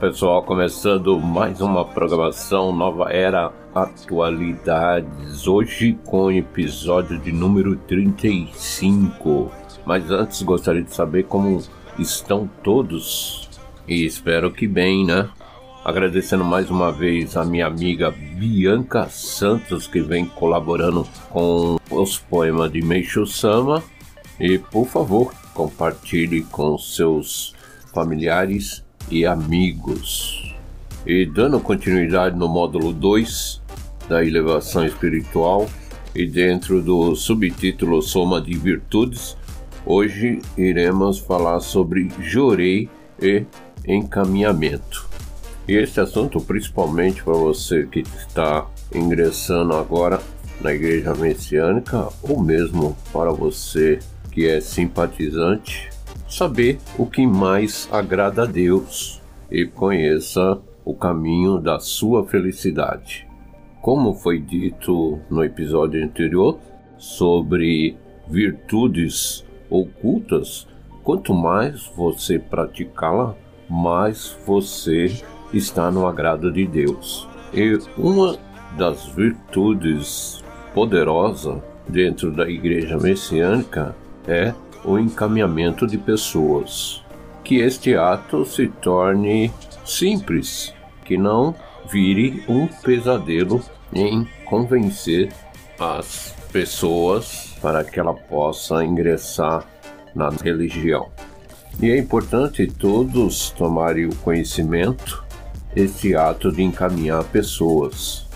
Pessoal, começando mais uma programação Nova Era Atualidades, hoje com o episódio de número 35. Mas antes gostaria de saber como estão todos e espero que bem, né? Agradecendo mais uma vez a minha amiga Bianca Santos que vem colaborando com os poemas de Meishu Sama e por favor compartilhe com seus familiares e amigos. E dando continuidade no módulo 2 da elevação espiritual e dentro do subtítulo Soma de Virtudes, hoje iremos falar sobre Jorei e encaminhamento. E este assunto, principalmente para você que está ingressando agora na Igreja Messiânica, ou mesmo para você que é simpatizante, saber o que mais agrada a Deus e conheça o caminho da sua felicidade. Como foi dito no episódio anterior sobre virtudes ocultas, quanto mais você praticá-la, mais você está no agrado de Deus. E uma das virtudes poderosas dentro da igreja messiânica é o encaminhamento de pessoas. Que este ato se torne simples, que não vire um pesadelo em convencer as pessoas para que ela possa ingressar na religião. E é importante todos tomarem o conhecimento esse ato de encaminhar pessoas.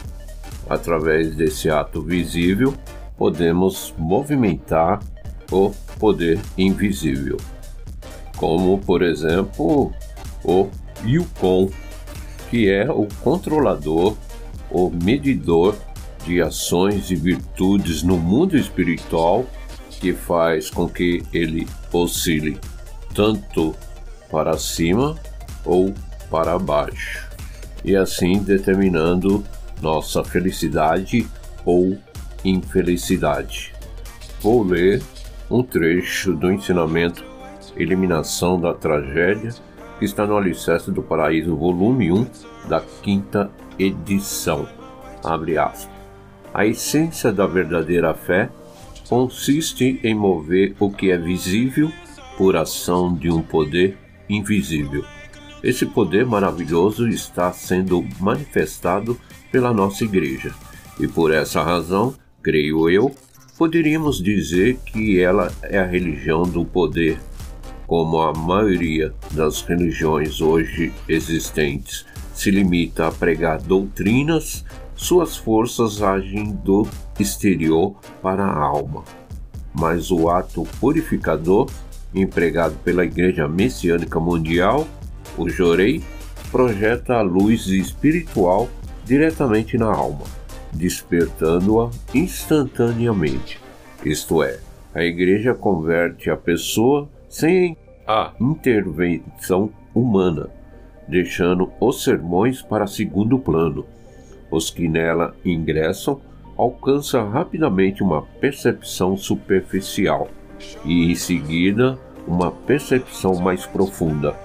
Através desse ato visível, podemos movimentar o poder invisível, como por exemplo o Yukon, que é o controlador, o medidor de ações e virtudes no mundo espiritual que faz com que ele oscile tanto para cima ou para baixo, e assim determinando nossa felicidade ou infelicidade. Vou ler um trecho do ensinamento Eliminação da Tragédia, que está no Alicerce do Paraíso, volume 1, da quinta edição. Abre aspas. A essência da verdadeira fé consiste em mover o que é visível por ação de um poder invisível. Esse poder maravilhoso está sendo manifestado pela nossa igreja, e por essa razão, creio eu, Poderíamos dizer que ela é a religião do poder, como a maioria das religiões hoje existentes se limita a pregar doutrinas, suas forças agem do exterior para a alma. Mas o ato purificador empregado pela Igreja Messiânica Mundial, o Jorei, projeta a luz espiritual diretamente na alma despertando-a instantaneamente. Isto é, a igreja converte a pessoa sem a intervenção humana, deixando os sermões para segundo plano. Os que nela ingressam alcançam rapidamente uma percepção superficial e, em seguida, uma percepção mais profunda,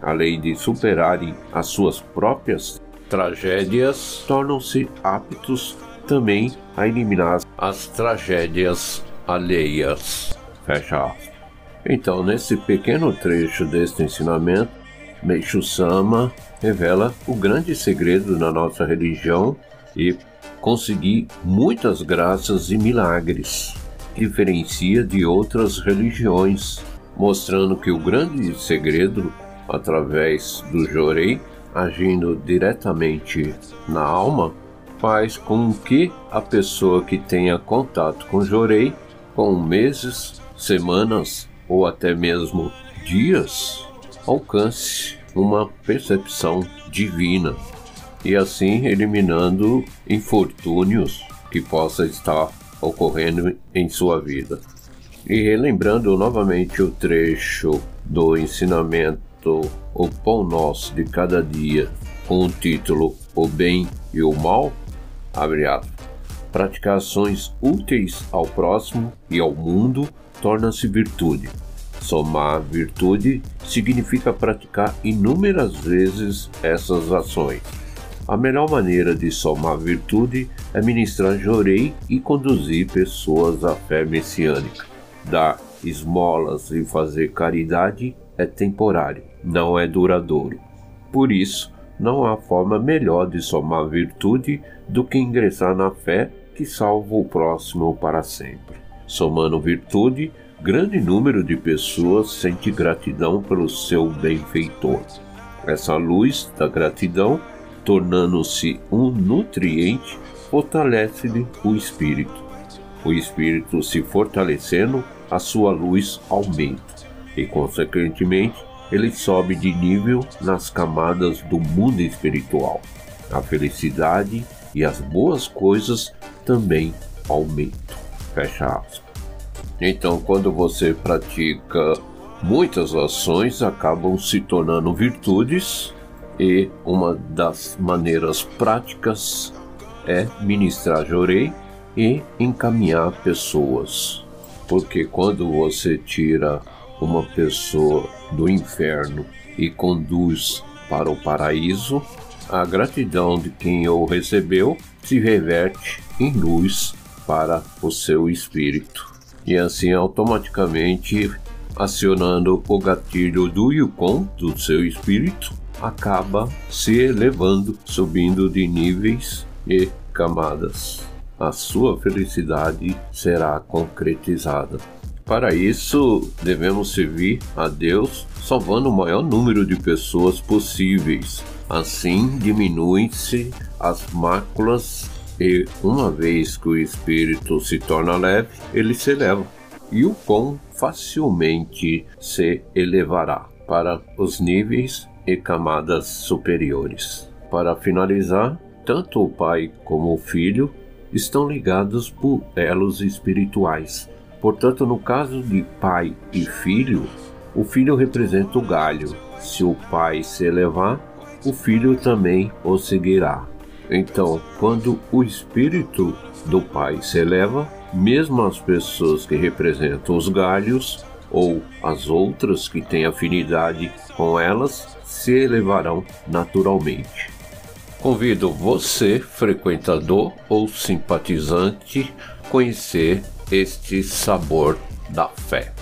além de superarem as suas próprias tragédias tornam-se aptos também a eliminar as tragédias alheias. Fecha aspas. Então, nesse pequeno trecho deste ensinamento, Meishu Sama revela o grande segredo da nossa religião e conseguir muitas graças e milagres. Diferencia de outras religiões, mostrando que o grande segredo, através do Jorei, agindo diretamente na alma, faz com que a pessoa que tenha contato com Jorei, com meses, semanas ou até mesmo dias, alcance uma percepção divina e assim eliminando infortúnios que possa estar ocorrendo em sua vida. E relembrando novamente o trecho do ensinamento o Pão Nosso de Cada Dia, com o título O Bem e o Mal, abre aspas, praticar ações úteis ao próximo e ao mundo torna-se virtude. Somar virtude significa praticar inúmeras vezes essas ações. A melhor maneira de somar virtude é ministrar jorei e conduzir pessoas à fé messiânica. Dar esmolas e fazer caridade é temporário, não é duradouro. Por isso, não há forma melhor de somar virtude do que ingressar na fé que salva o próximo para sempre. Somando virtude, grande número de pessoas sente gratidão pelo seu benfeitor. Essa luz da gratidão, tornando-se um nutriente, fortalece-lhe o espírito. O espírito se fortalecendo, a sua luz aumenta e, consequentemente, ele sobe de nível nas camadas do mundo espiritual. A felicidade e as boas coisas também aumentam. Fecha aspas. Então, quando você pratica muitas ações, acabam se tornando virtudes, e uma das maneiras práticas é ministrar jorei e encaminhar pessoas. Porque quando você tira uma pessoa do inferno e conduz para o paraíso, a gratidão de quem o recebeu se reverte em luz para o seu espírito. E assim automaticamente acionando o gatilho do Yukon do seu espírito, acaba se elevando, subindo de níveis e camadas. A sua felicidade será concretizada. Para isso, devemos servir a Deus salvando o maior número de pessoas possíveis. Assim, diminuem-se as máculas e, uma vez que o espírito se torna leve, ele se eleva. E o pão facilmente se elevará para os níveis e camadas superiores. Para finalizar, tanto o pai como o filho estão ligados por elos espirituais Portanto, no caso de pai e filho, o filho representa o galho. Se o pai se elevar, o filho também o seguirá. Então, quando o espírito do pai se eleva, mesmo as pessoas que representam os galhos ou as outras que têm afinidade com elas se elevarão naturalmente. Convido você, frequentador ou simpatizante, conhecer este sabor da fé.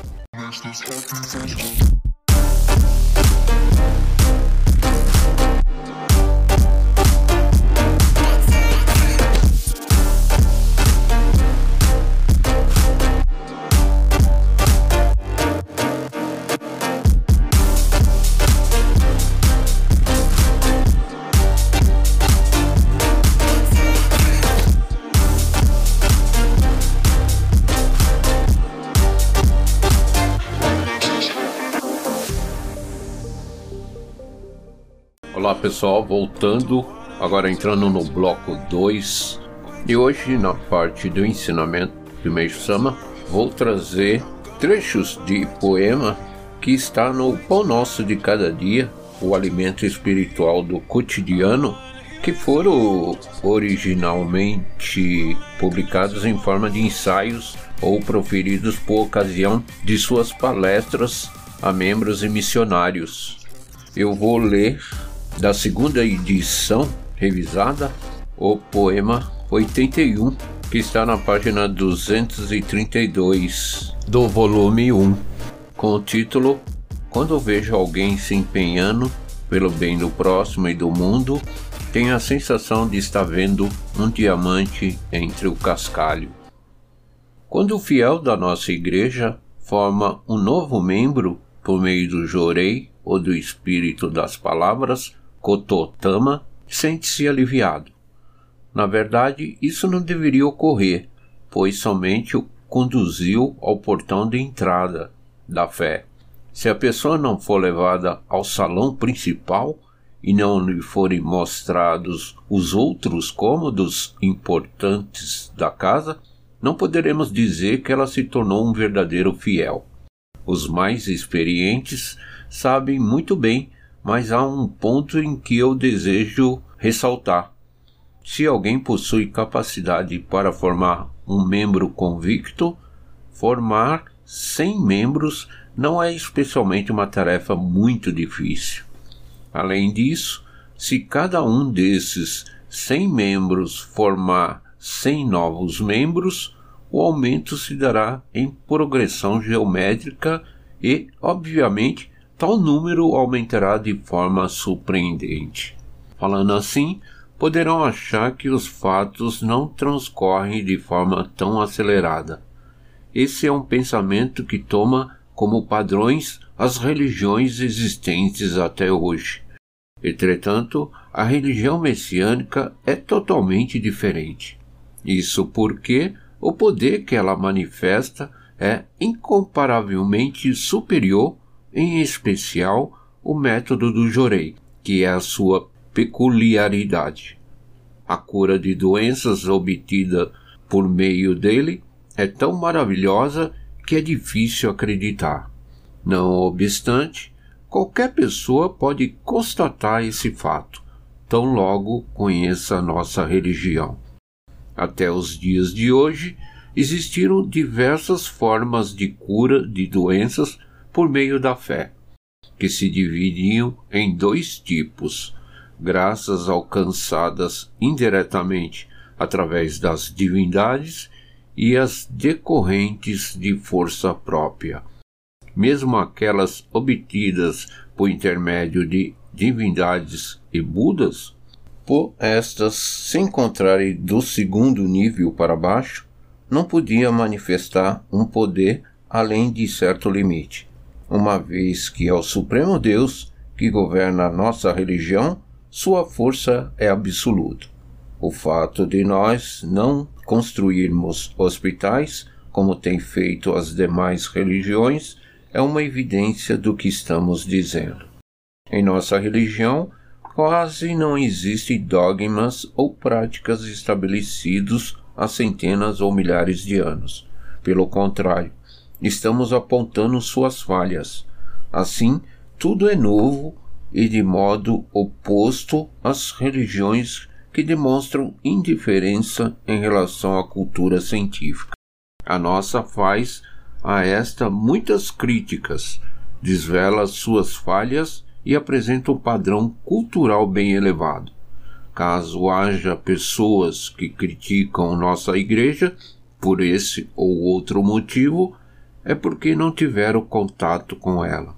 Pessoal, voltando, agora entrando no bloco 2 e hoje na parte do ensinamento de Meixo Sama vou trazer trechos de poema que está no Pão Nosso de Cada Dia, o alimento espiritual do cotidiano, que foram originalmente publicados em forma de ensaios ou proferidos por ocasião de suas palestras a membros e missionários. Eu vou ler da segunda edição revisada, o poema 81, que está na página 232 do volume 1, com o título Quando vejo alguém se empenhando pelo bem do próximo e do mundo, tenho a sensação de estar vendo um diamante entre o cascalho. Quando o fiel da nossa igreja forma um novo membro por meio do jorei ou do espírito das palavras, Kototama sente-se aliviado. Na verdade, isso não deveria ocorrer, pois somente o conduziu ao portão de entrada da fé. Se a pessoa não for levada ao salão principal e não lhe forem mostrados os outros cômodos importantes da casa, não poderemos dizer que ela se tornou um verdadeiro fiel. Os mais experientes sabem muito bem mas há um ponto em que eu desejo ressaltar. Se alguém possui capacidade para formar um membro convicto, formar 100 membros não é especialmente uma tarefa muito difícil. Além disso, se cada um desses 100 membros formar 100 novos membros, o aumento se dará em progressão geométrica e, obviamente, tal número aumentará de forma surpreendente. Falando assim, poderão achar que os fatos não transcorrem de forma tão acelerada. Esse é um pensamento que toma como padrões as religiões existentes até hoje. Entretanto, a religião messiânica é totalmente diferente. Isso porque o poder que ela manifesta é incomparavelmente superior, em especial o método do Jorei, que é a sua peculiaridade. A cura de doenças obtida por meio dele é tão maravilhosa que é difícil acreditar. Não obstante, qualquer pessoa pode constatar esse fato, tão logo conheça a nossa religião. Até os dias de hoje, existiram diversas formas de cura de doenças por meio da fé, que se dividiam em dois tipos: graças alcançadas indiretamente através das divindades e as decorrentes de força própria. Mesmo aquelas obtidas por intermédio de divindades e Budas, por estas se encontrarem do segundo nível para baixo, não podia manifestar um poder além de certo limite, uma vez que é o Supremo Deus que governa a nossa religião, sua força é absoluta. O fato de nós não construirmos hospitais, como têm feito as demais religiões, é uma evidência do que estamos dizendo. Em nossa religião, quase não existem dogmas ou práticas estabelecidos há centenas ou milhares de anos. Pelo contrário, estamos apontando suas falhas. Assim, tudo é novo e de modo oposto às religiões que demonstram indiferença em relação à cultura científica. A nossa faz a esta muitas críticas, desvela suas falhas e apresenta um padrão cultural bem elevado. Caso haja pessoas que criticam nossa igreja por esse ou outro motivo, é porque não tiveram contato com ela.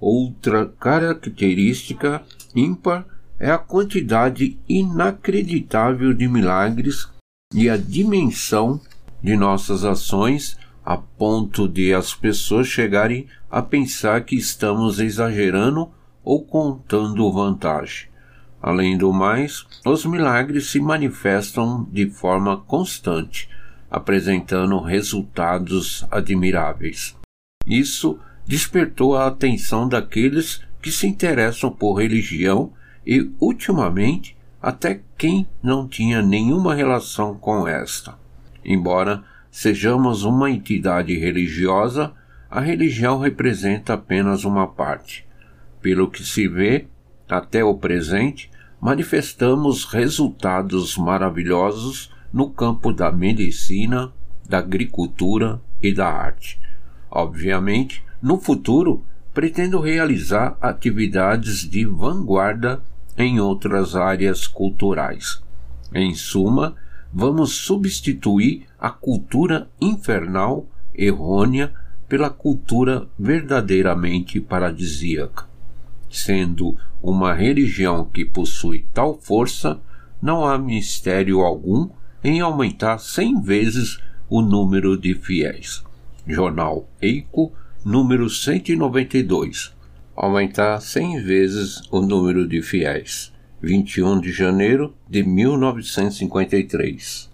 Outra característica ímpar é a quantidade inacreditável de milagres e a dimensão de nossas ações a ponto de as pessoas chegarem a pensar que estamos exagerando ou contando vantagem. Além do mais, os milagres se manifestam de forma constante, apresentando resultados admiráveis. Isso despertou a atenção daqueles que se interessam por religião e, ultimamente, até quem não tinha nenhuma relação com esta. Embora sejamos uma entidade religiosa, a religião representa apenas uma parte. Pelo que se vê, até o presente, manifestamos resultados maravilhosos no campo da medicina, da agricultura e da arte. Obviamente, no futuro, pretendo realizar atividades de vanguarda em outras áreas culturais. Em suma, vamos substituir a cultura infernal errônea pela cultura verdadeiramente paradisíaca. Sendo uma religião que possui tal força, não há mistério algum em aumentar cem vezes o número de fiéis. Jornal Eico, número 192. Aumentar cem vezes o número de fiéis. 21 de janeiro de 1953.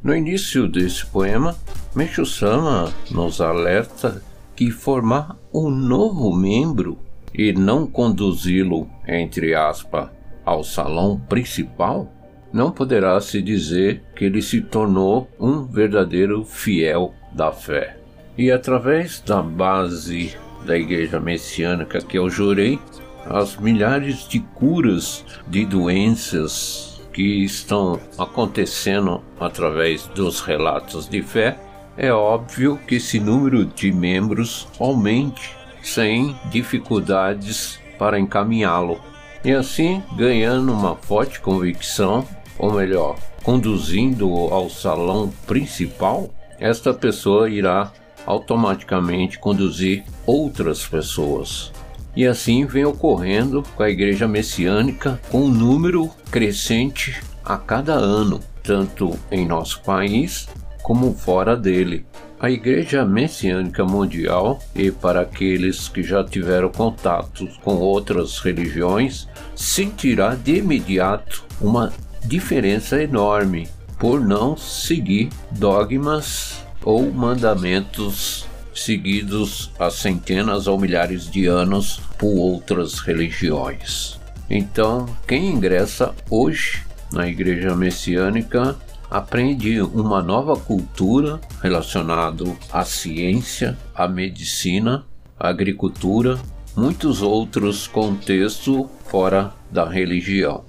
No início desse poema, Meishu Sama nos alerta que formar um novo membro e não conduzi-lo, entre aspas, ao salão principal, não poderá se dizer que ele se tornou um verdadeiro fiel da fé. E através da base da igreja messiânica que eu jurei, as milhares de curas de doenças que estão acontecendo através dos relatos de fé, é óbvio que esse número de membros aumente sem dificuldades para encaminhá-lo. E assim, ganhando uma forte convicção, ou melhor, conduzindo ao salão principal, esta pessoa irá automaticamente conduzir outras pessoas. E assim vem ocorrendo com a igreja messiânica com um número crescente a cada ano, tanto em nosso país como fora dele. A Igreja Messiânica Mundial, e para aqueles que já tiveram contato com outras religiões, sentirá de imediato uma diferença enorme por não seguir dogmas ou mandamentos seguidos há centenas ou milhares de anos por outras religiões. Então, quem ingressa hoje na Igreja Messiânica aprende uma nova cultura relacionada à ciência, à medicina, à agricultura, muitos outros contextos fora da religião.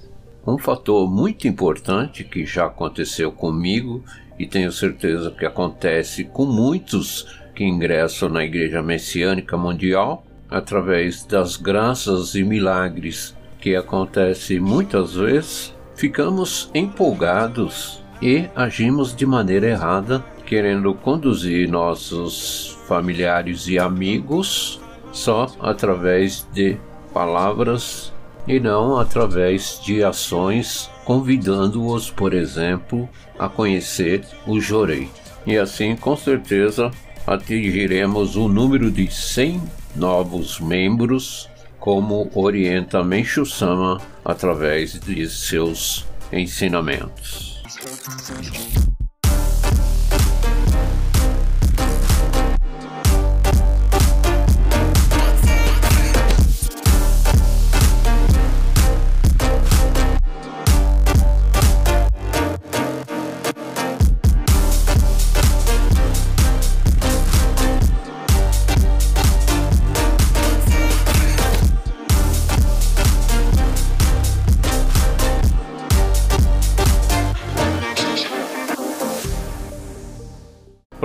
Um fator muito importante que já aconteceu comigo e tenho certeza que acontece com muitos que ingressam na Igreja Messiânica Mundial através das graças e milagres que acontecem muitas vezes, ficamos empolgados e agimos de maneira errada, querendo conduzir nossos familiares e amigos só através de palavras e não através de ações, convidando-os, por exemplo, a conhecer o Jorei. E assim, com certeza, atingiremos o número de 100 novos membros, como orienta Menchu Sama através de seus ensinamentos.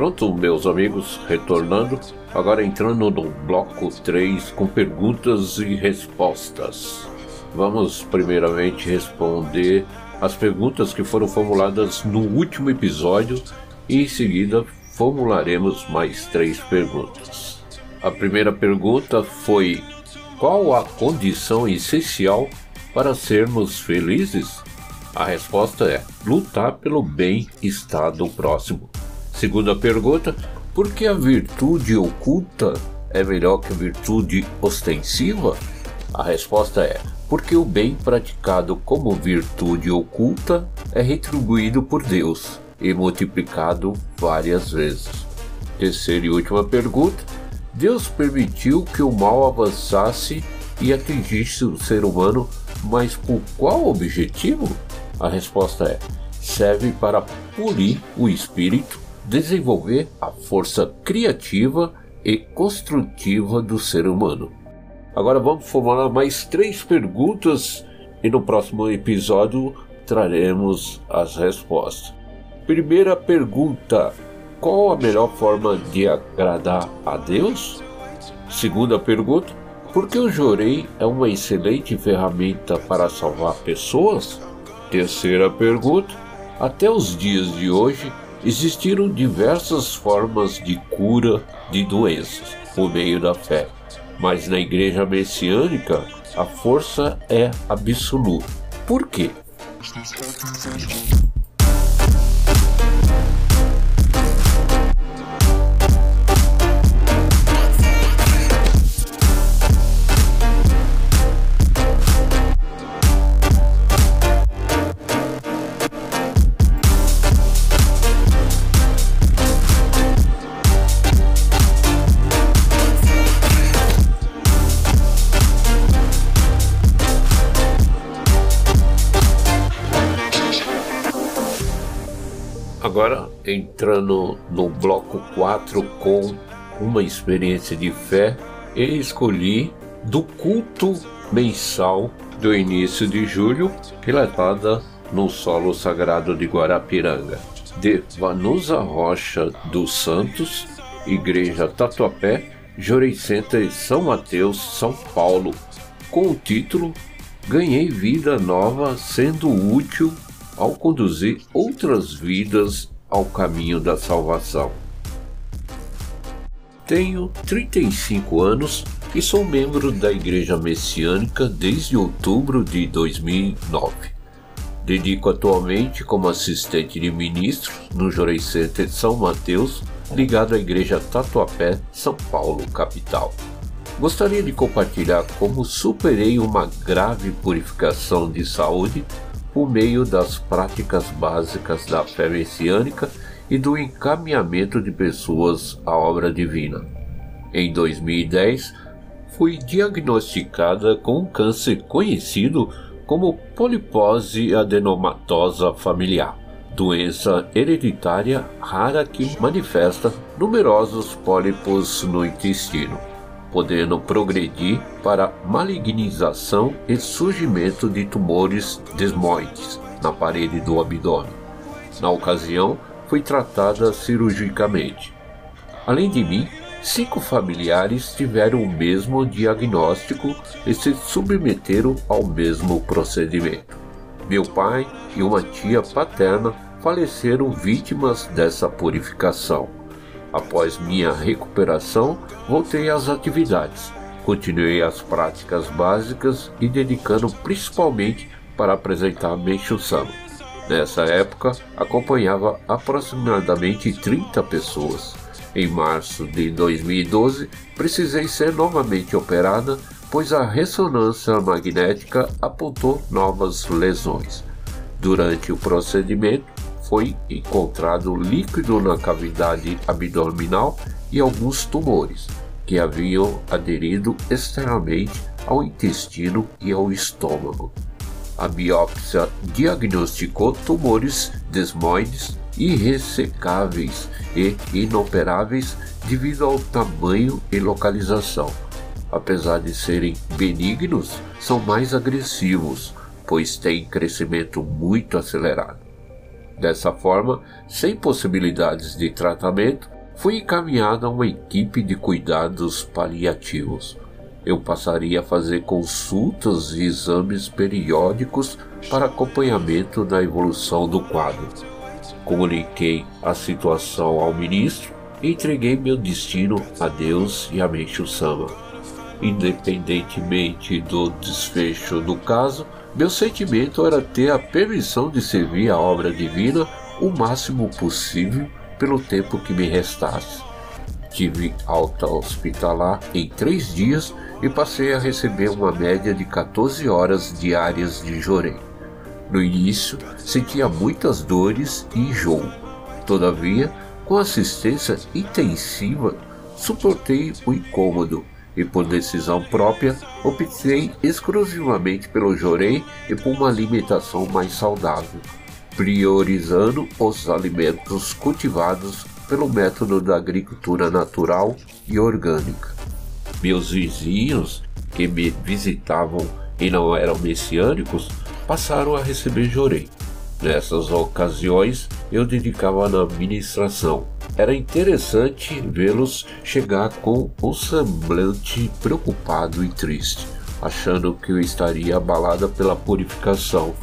Pronto, meus amigos, retornando, agora entrando no bloco 3 com perguntas e respostas. Vamos primeiramente responder as perguntas que foram formuladas no último episódio e em seguida formularemos mais três perguntas. A primeira pergunta foi: qual a condição essencial para sermos felizes? A resposta é: lutar pelo bem-estar do próximo. Segunda pergunta: por que a virtude oculta é melhor que a virtude ostensiva? A resposta é: porque o bem praticado como virtude oculta é retribuído por Deus e multiplicado várias vezes. Terceira e última pergunta: Deus permitiu que o mal avançasse e atingisse o ser humano, mas por qual objetivo? A resposta é: serve para polir o espírito desenvolver a força criativa e construtiva do ser humano. Agora vamos formular mais três perguntas e no próximo episódio traremos as respostas. Primeira pergunta: qual a melhor forma de agradar a Deus? Segunda pergunta: por que o Jorei é uma excelente ferramenta para salvar pessoas? Terceira pergunta: até os dias de hoje, Existiram diversas formas de cura de doenças por meio da fé, mas na igreja messiânica a força é absoluta. Por quê? Agora entrando no bloco 4 com uma experiência de fé, e escolhi do culto mensal do início de julho, relatada no solo sagrado de Guarapiranga. de Vanusa Rocha dos Santos, Igreja Tatuapé, Jorei Center São Mateus, São Paulo, com o título Ganhei vida nova sendo útil ao conduzir outras vidas ao caminho da salvação. Tenho 35 anos e sou membro da Igreja Messiânica desde outubro de 2009. Dedico atualmente como assistente de ministro no Jorei Center São Mateus, ligado à Igreja Tatuapé, São Paulo, capital. Gostaria de compartilhar como superei uma grave purificação de saúde por meio das práticas básicas da fé messiânica e do encaminhamento de pessoas à obra divina. Em 2010, fui diagnosticada com um câncer conhecido como polipose adenomatosa familiar, doença hereditária rara que manifesta numerosos pólipos no intestino podendo progredir para malignização e surgimento de tumores desmoides na parede do abdômen. Na ocasião, foi tratada cirurgicamente. Além de mim, cinco familiares tiveram o mesmo diagnóstico e se submeteram ao mesmo procedimento. Meu pai e uma tia paterna faleceram vítimas dessa purificação. Após minha recuperação, voltei às atividades. Continuei as práticas básicas e dedicando principalmente para apresentar Meixo Sama. Nessa época, acompanhava aproximadamente 30 pessoas. Em março de 2012, precisei ser novamente operada, pois a ressonância magnética apontou novas lesões. Durante o procedimento, foi encontrado líquido na cavidade abdominal e alguns tumores que haviam aderido externamente ao intestino e ao estômago. A biópsia diagnosticou tumores desmoides irressecáveis e inoperáveis devido ao tamanho e localização. Apesar de serem benignos, são mais agressivos, pois têm crescimento muito acelerado. Dessa forma, sem possibilidades de tratamento, fui encaminhado a uma equipe de cuidados paliativos. Eu passaria a fazer consultas e exames periódicos para acompanhamento da evolução do quadro. Comuniquei a situação ao ministro e entreguei meu destino a Deus e a Meixo Sama. Independentemente do desfecho do caso, meu sentimento era ter a permissão de servir a obra divina o máximo possível pelo tempo que me restasse. Tive alta hospitalar em três dias e passei a receber uma média de 14 horas diárias de jorei. No início, sentia muitas dores e enjoo. Todavia, com assistência intensiva, suportei o incômodo e por decisão própria optei exclusivamente pelo jorei e por uma alimentação mais saudável, priorizando os alimentos cultivados pelo método da agricultura natural e orgânica. Meus vizinhos que me visitavam e não eram messiânicos passaram a receber jorei. Nessas ocasiões eu dedicava na administração, era interessante vê-los chegar com um semblante preocupado e triste, achando que eu estaria abalada pela purificação.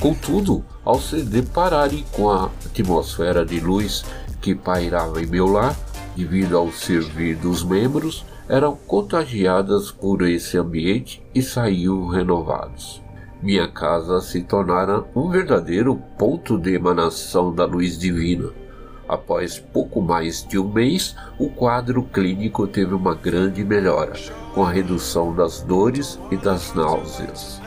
Contudo, ao se depararem com a atmosfera de luz que pairava em meu lar, devido ao servir dos membros, eram contagiadas por esse ambiente e saíam renovados. Minha casa se tornara um verdadeiro ponto de emanação da luz divina Após pouco mais de um mês, o quadro clínico teve uma grande melhora, com a redução das dores e das náuseas.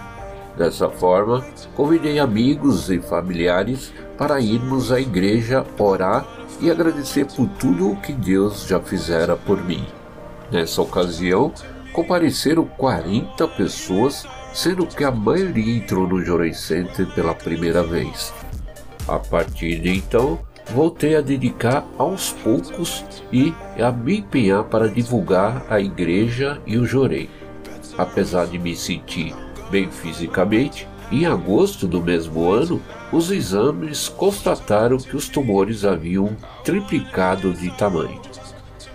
Dessa forma, convidei amigos e familiares para irmos à igreja orar e agradecer por tudo o que Deus já fizera por mim. Nessa ocasião, compareceram 40 pessoas, sendo que a maioria entrou no Jorei Center pela primeira vez. A partir de então, voltei a dedicar aos poucos e a me empenhar para divulgar a igreja e o jorei. Apesar de me sentir bem fisicamente, Em agosto do mesmo ano, os exames constataram que os tumores haviam triplicado de tamanho.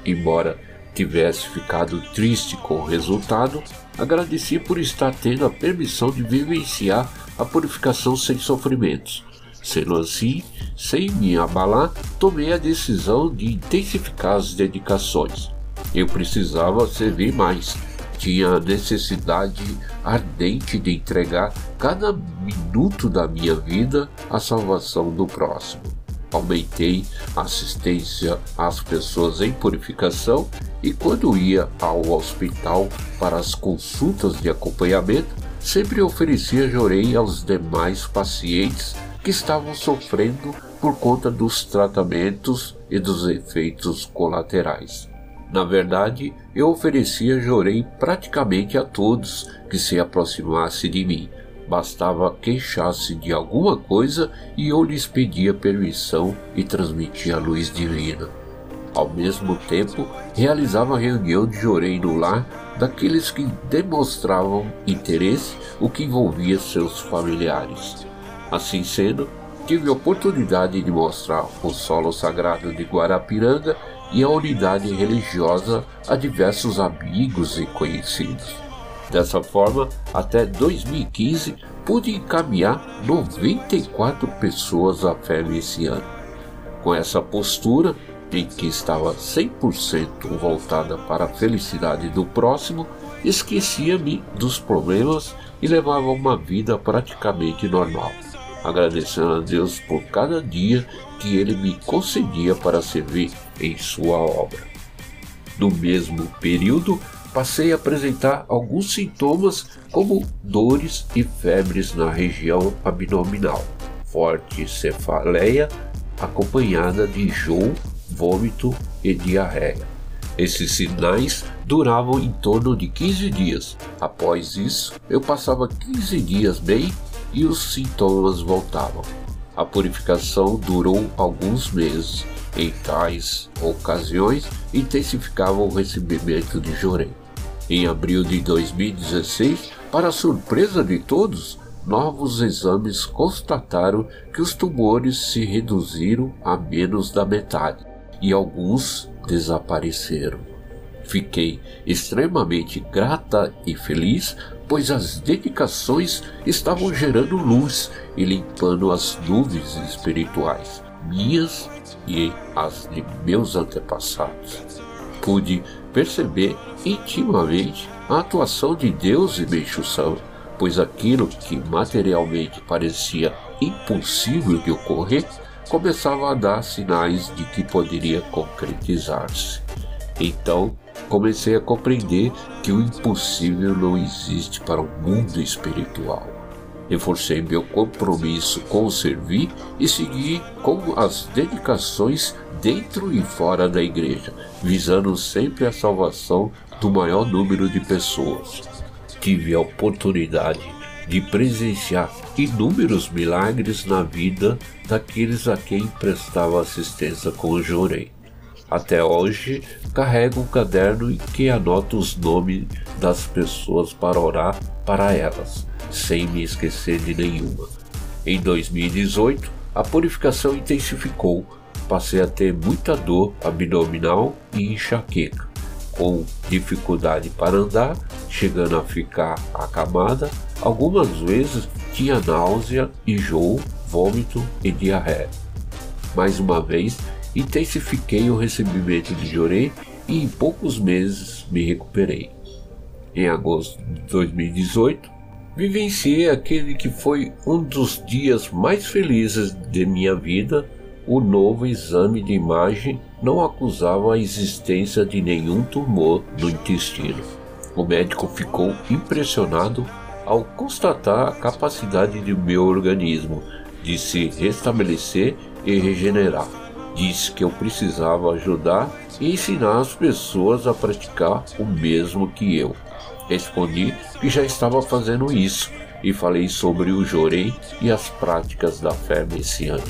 Embora tivesse ficado triste com o resultado, agradeci por estar tendo a permissão de vivenciar a purificação sem sofrimentos. Sendo assim, sem me abalar, tomei a decisão de intensificar as dedicações. Eu precisava servir mais, tinha a necessidade ardente de entregar cada minuto da minha vida à salvação do próximo. Aumentei a assistência às pessoas em purificação e, quando ia ao hospital para as consultas de acompanhamento, sempre oferecia jorei aos demais pacientes que estavam sofrendo por conta dos tratamentos e dos efeitos colaterais. Na verdade, eu oferecia jorei praticamente a todos que se aproximasse de mim. Bastava queixar-se de alguma coisa e eu lhes pedia permissão e transmitia a luz divina. Ao mesmo tempo, realizava reunião de jorei no lar daqueles que demonstravam interesse, o que envolvia seus familiares. Assim sendo, tive a oportunidade de mostrar o solo sagrado de Guarapiranga e a unidade religiosa a diversos amigos e conhecidos. Dessa forma, até 2015, pude encaminhar 94 pessoas à fé messiânica. Com essa postura, em que estava 100% voltada para a felicidade do próximo, esquecia-me dos problemas e levava uma vida praticamente normal, agradecendo a Deus por cada dia que Ele me concedia para servir em sua obra. No mesmo período, passei a apresentar alguns sintomas como dores e febres na região abdominal, forte cefaleia acompanhada de enjoo, vômito e diarreia. Esses sinais duravam em torno de 15 dias. Após isso, eu passava 15 dias bem e os sintomas voltavam. A purificação durou alguns meses em tais ocasiões, intensificava o recebimento de Jorém. Em abril de 2016, para surpresa de todos, novos exames constataram que os tumores se reduziram a menos da metade e alguns desapareceram. Fiquei extremamente grata e feliz, pois as dedicações estavam gerando luz e limpando as nuvens espirituais, minhas e as de meus antepassados. Pude perceber intimamente a atuação de Deus em Meixo pois aquilo que materialmente parecia impossível de ocorrer começava a dar sinais de que poderia concretizar-se. Então, comecei a compreender que o impossível não existe para o mundo espiritual. Reforcei meu compromisso com o servir e segui com as dedicações dentro e fora da igreja, visando sempre a salvação do maior número de pessoas. Tive a oportunidade de presenciar inúmeros milagres na vida daqueles a quem prestava assistência com o Jorei. Até hoje, carrego um caderno em que anoto os nomes das pessoas para orar para elas sem me esquecer de nenhuma. Em 2018, a purificação intensificou, passei a ter muita dor abdominal e enxaqueca, com dificuldade para andar, chegando a ficar acamada, algumas vezes tinha náusea, enjoo, vômito e diarreia. Mais uma vez, intensifiquei o recebimento de jorei e em poucos meses me recuperei. Em agosto de 2018, Vivenciei aquele que foi um dos dias mais felizes de minha vida. O novo exame de imagem não acusava a existência de nenhum tumor no intestino. O médico ficou impressionado ao constatar a capacidade do meu organismo de se restabelecer e regenerar. Disse que eu precisava ajudar e ensinar as pessoas a praticar o mesmo que eu. Respondi que já estava fazendo isso e falei sobre o jorei e as práticas da fé messiânica.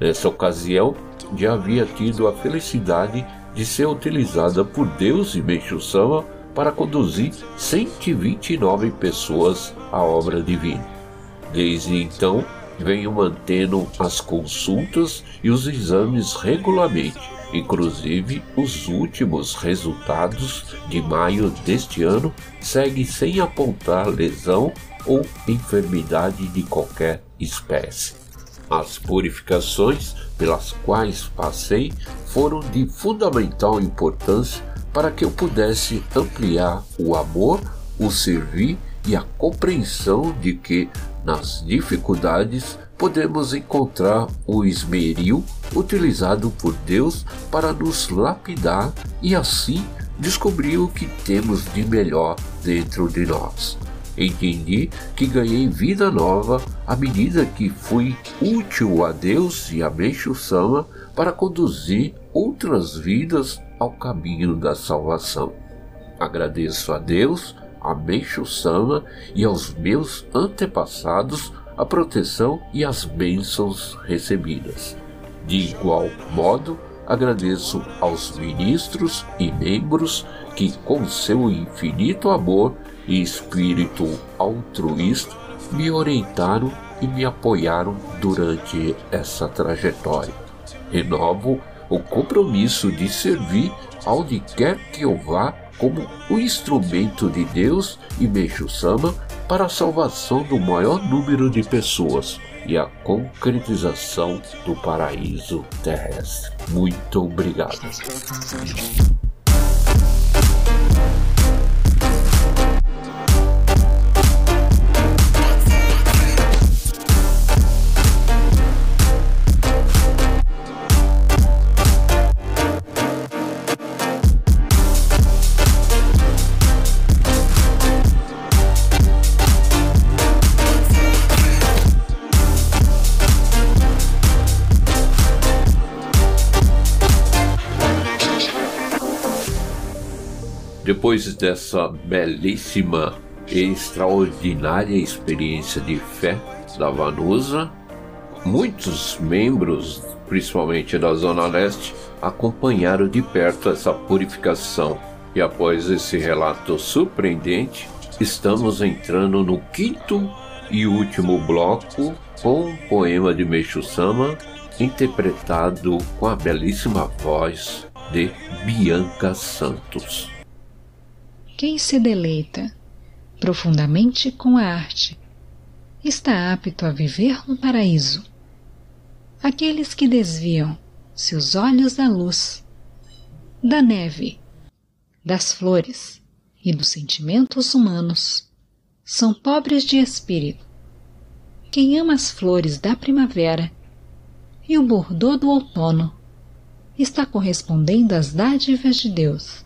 Nessa ocasião, já havia tido a felicidade de ser utilizada por Deus e Meixo Sama para conduzir 129 pessoas à obra divina. Desde então, venho mantendo as consultas e os exames regularmente, inclusive os últimos resultados de maio deste ano seguem sem apontar lesão ou enfermidade de qualquer espécie. As purificações pelas quais passei foram de fundamental importância para que eu pudesse ampliar o amor, o servir e a compreensão de que nas dificuldades podemos encontrar o esmeril utilizado por Deus para nos lapidar e assim descobrir o que temos de melhor dentro de nós. Entendi que ganhei vida nova à medida que fui útil a Deus e a Meixo Sama para conduzir outras vidas ao caminho da salvação. Agradeço a Deus, a Meixo Sama e aos meus antepassados a proteção e as bênçãos recebidas. De igual modo, agradeço aos ministros e membros que, com seu infinito amor, e espírito altruísta me orientaram e me apoiaram durante essa trajetória. Renovo o compromisso de servir aonde quer que eu vá como o instrumento de Deus e Meixo Sama para a salvação do maior número de pessoas e a concretização do paraíso terrestre. Muito obrigado. Depois dessa belíssima e extraordinária experiência de fé da Vanusa, muitos membros, principalmente da Zona Leste, acompanharam de perto essa purificação. E após esse relato surpreendente, estamos entrando no quinto e último bloco com um poema de Meixo Sama interpretado com a belíssima voz de Bianca Santos. Quem se deleita profundamente com a arte está apto a viver no paraíso. Aqueles que desviam seus olhos da luz, da neve, das flores e dos sentimentos humanos são pobres de espírito. Quem ama as flores da primavera e o bordô do outono está correspondendo às dádivas de Deus.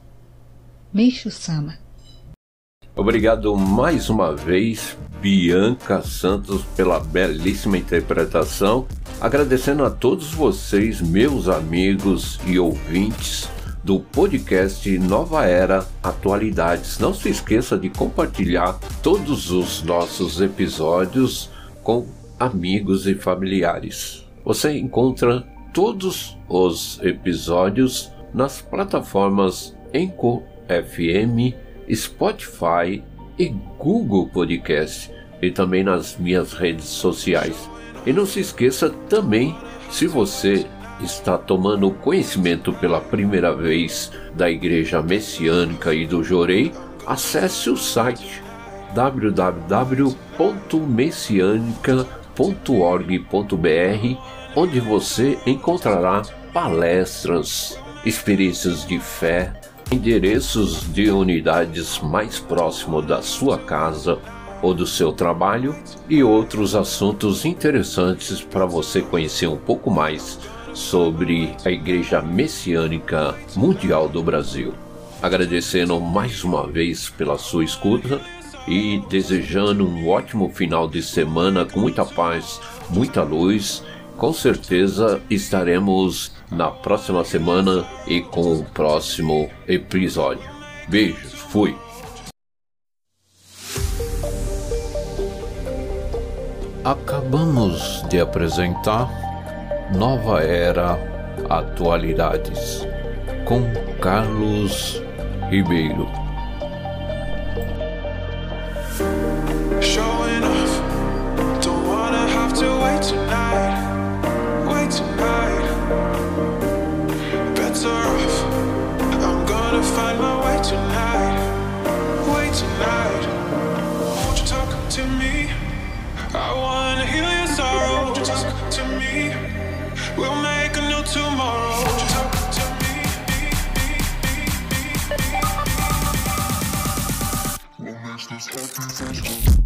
Meixo Sama. Obrigado mais uma vez, Bianca Santos, pela belíssima interpretação. Agradecendo a todos vocês, meus amigos e ouvintes do podcast Nova Era Atualidades. Não se esqueça de compartilhar todos os nossos episódios com amigos e familiares. Você encontra todos os episódios nas plataformas Enco FM, Spotify e Google Podcast e também nas minhas redes sociais. E não se esqueça também, se você está tomando conhecimento pela primeira vez da Igreja Messiânica e do Jorei, acesse o site www.messianica.org.br, onde você encontrará palestras, experiências de fé, endereços de unidades mais próximo da sua casa ou do seu trabalho e outros assuntos interessantes para você conhecer um pouco mais sobre a Igreja Messiânica Mundial do Brasil. Agradecendo mais uma vez pela sua escuta e desejando um ótimo final de semana com muita paz, muita luz. Com certeza estaremos na próxima semana e com o próximo episódio. Beijos, fui! Acabamos de apresentar Nova Era Atualidades com Carlos Ribeiro. I wanna heal your sorrow. Just talk to me. We'll make a new tomorrow. Talk to me. Makes this?